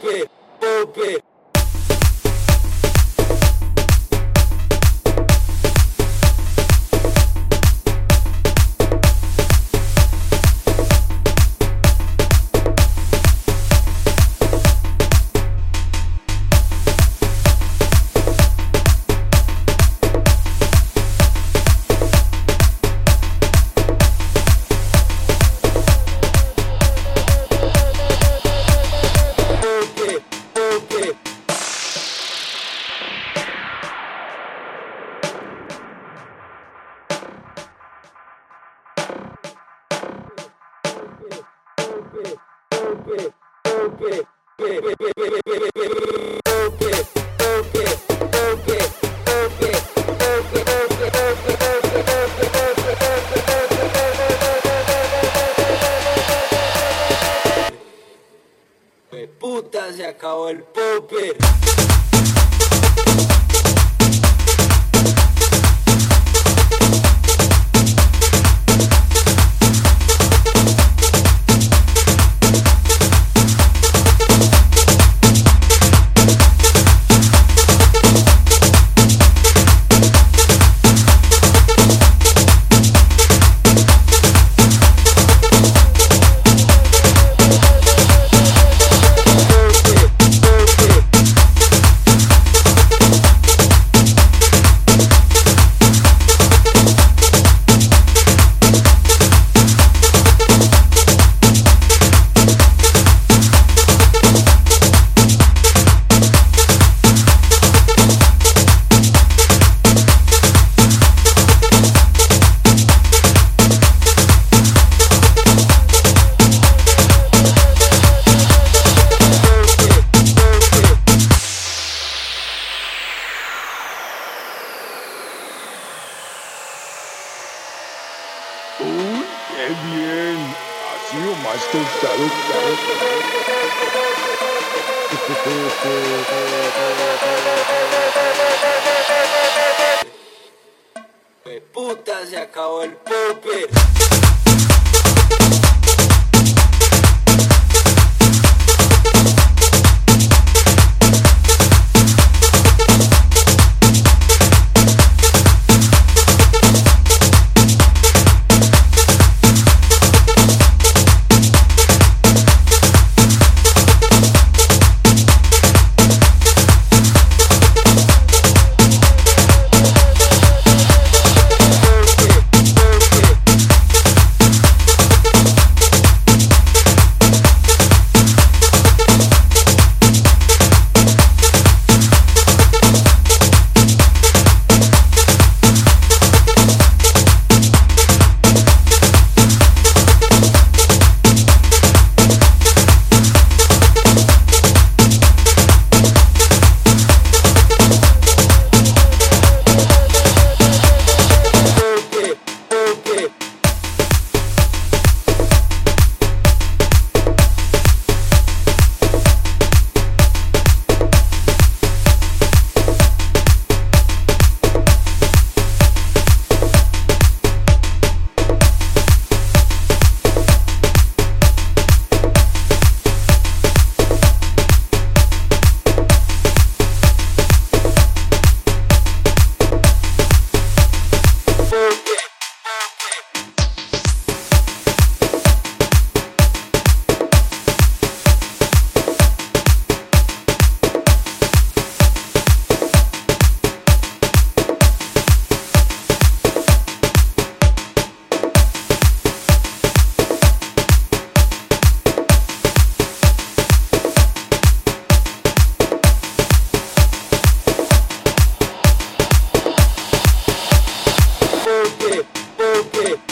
Poopy, poopy. Puta, se acabó el popper. you, Master Taruca. Puta, se acabó el pupe. okay.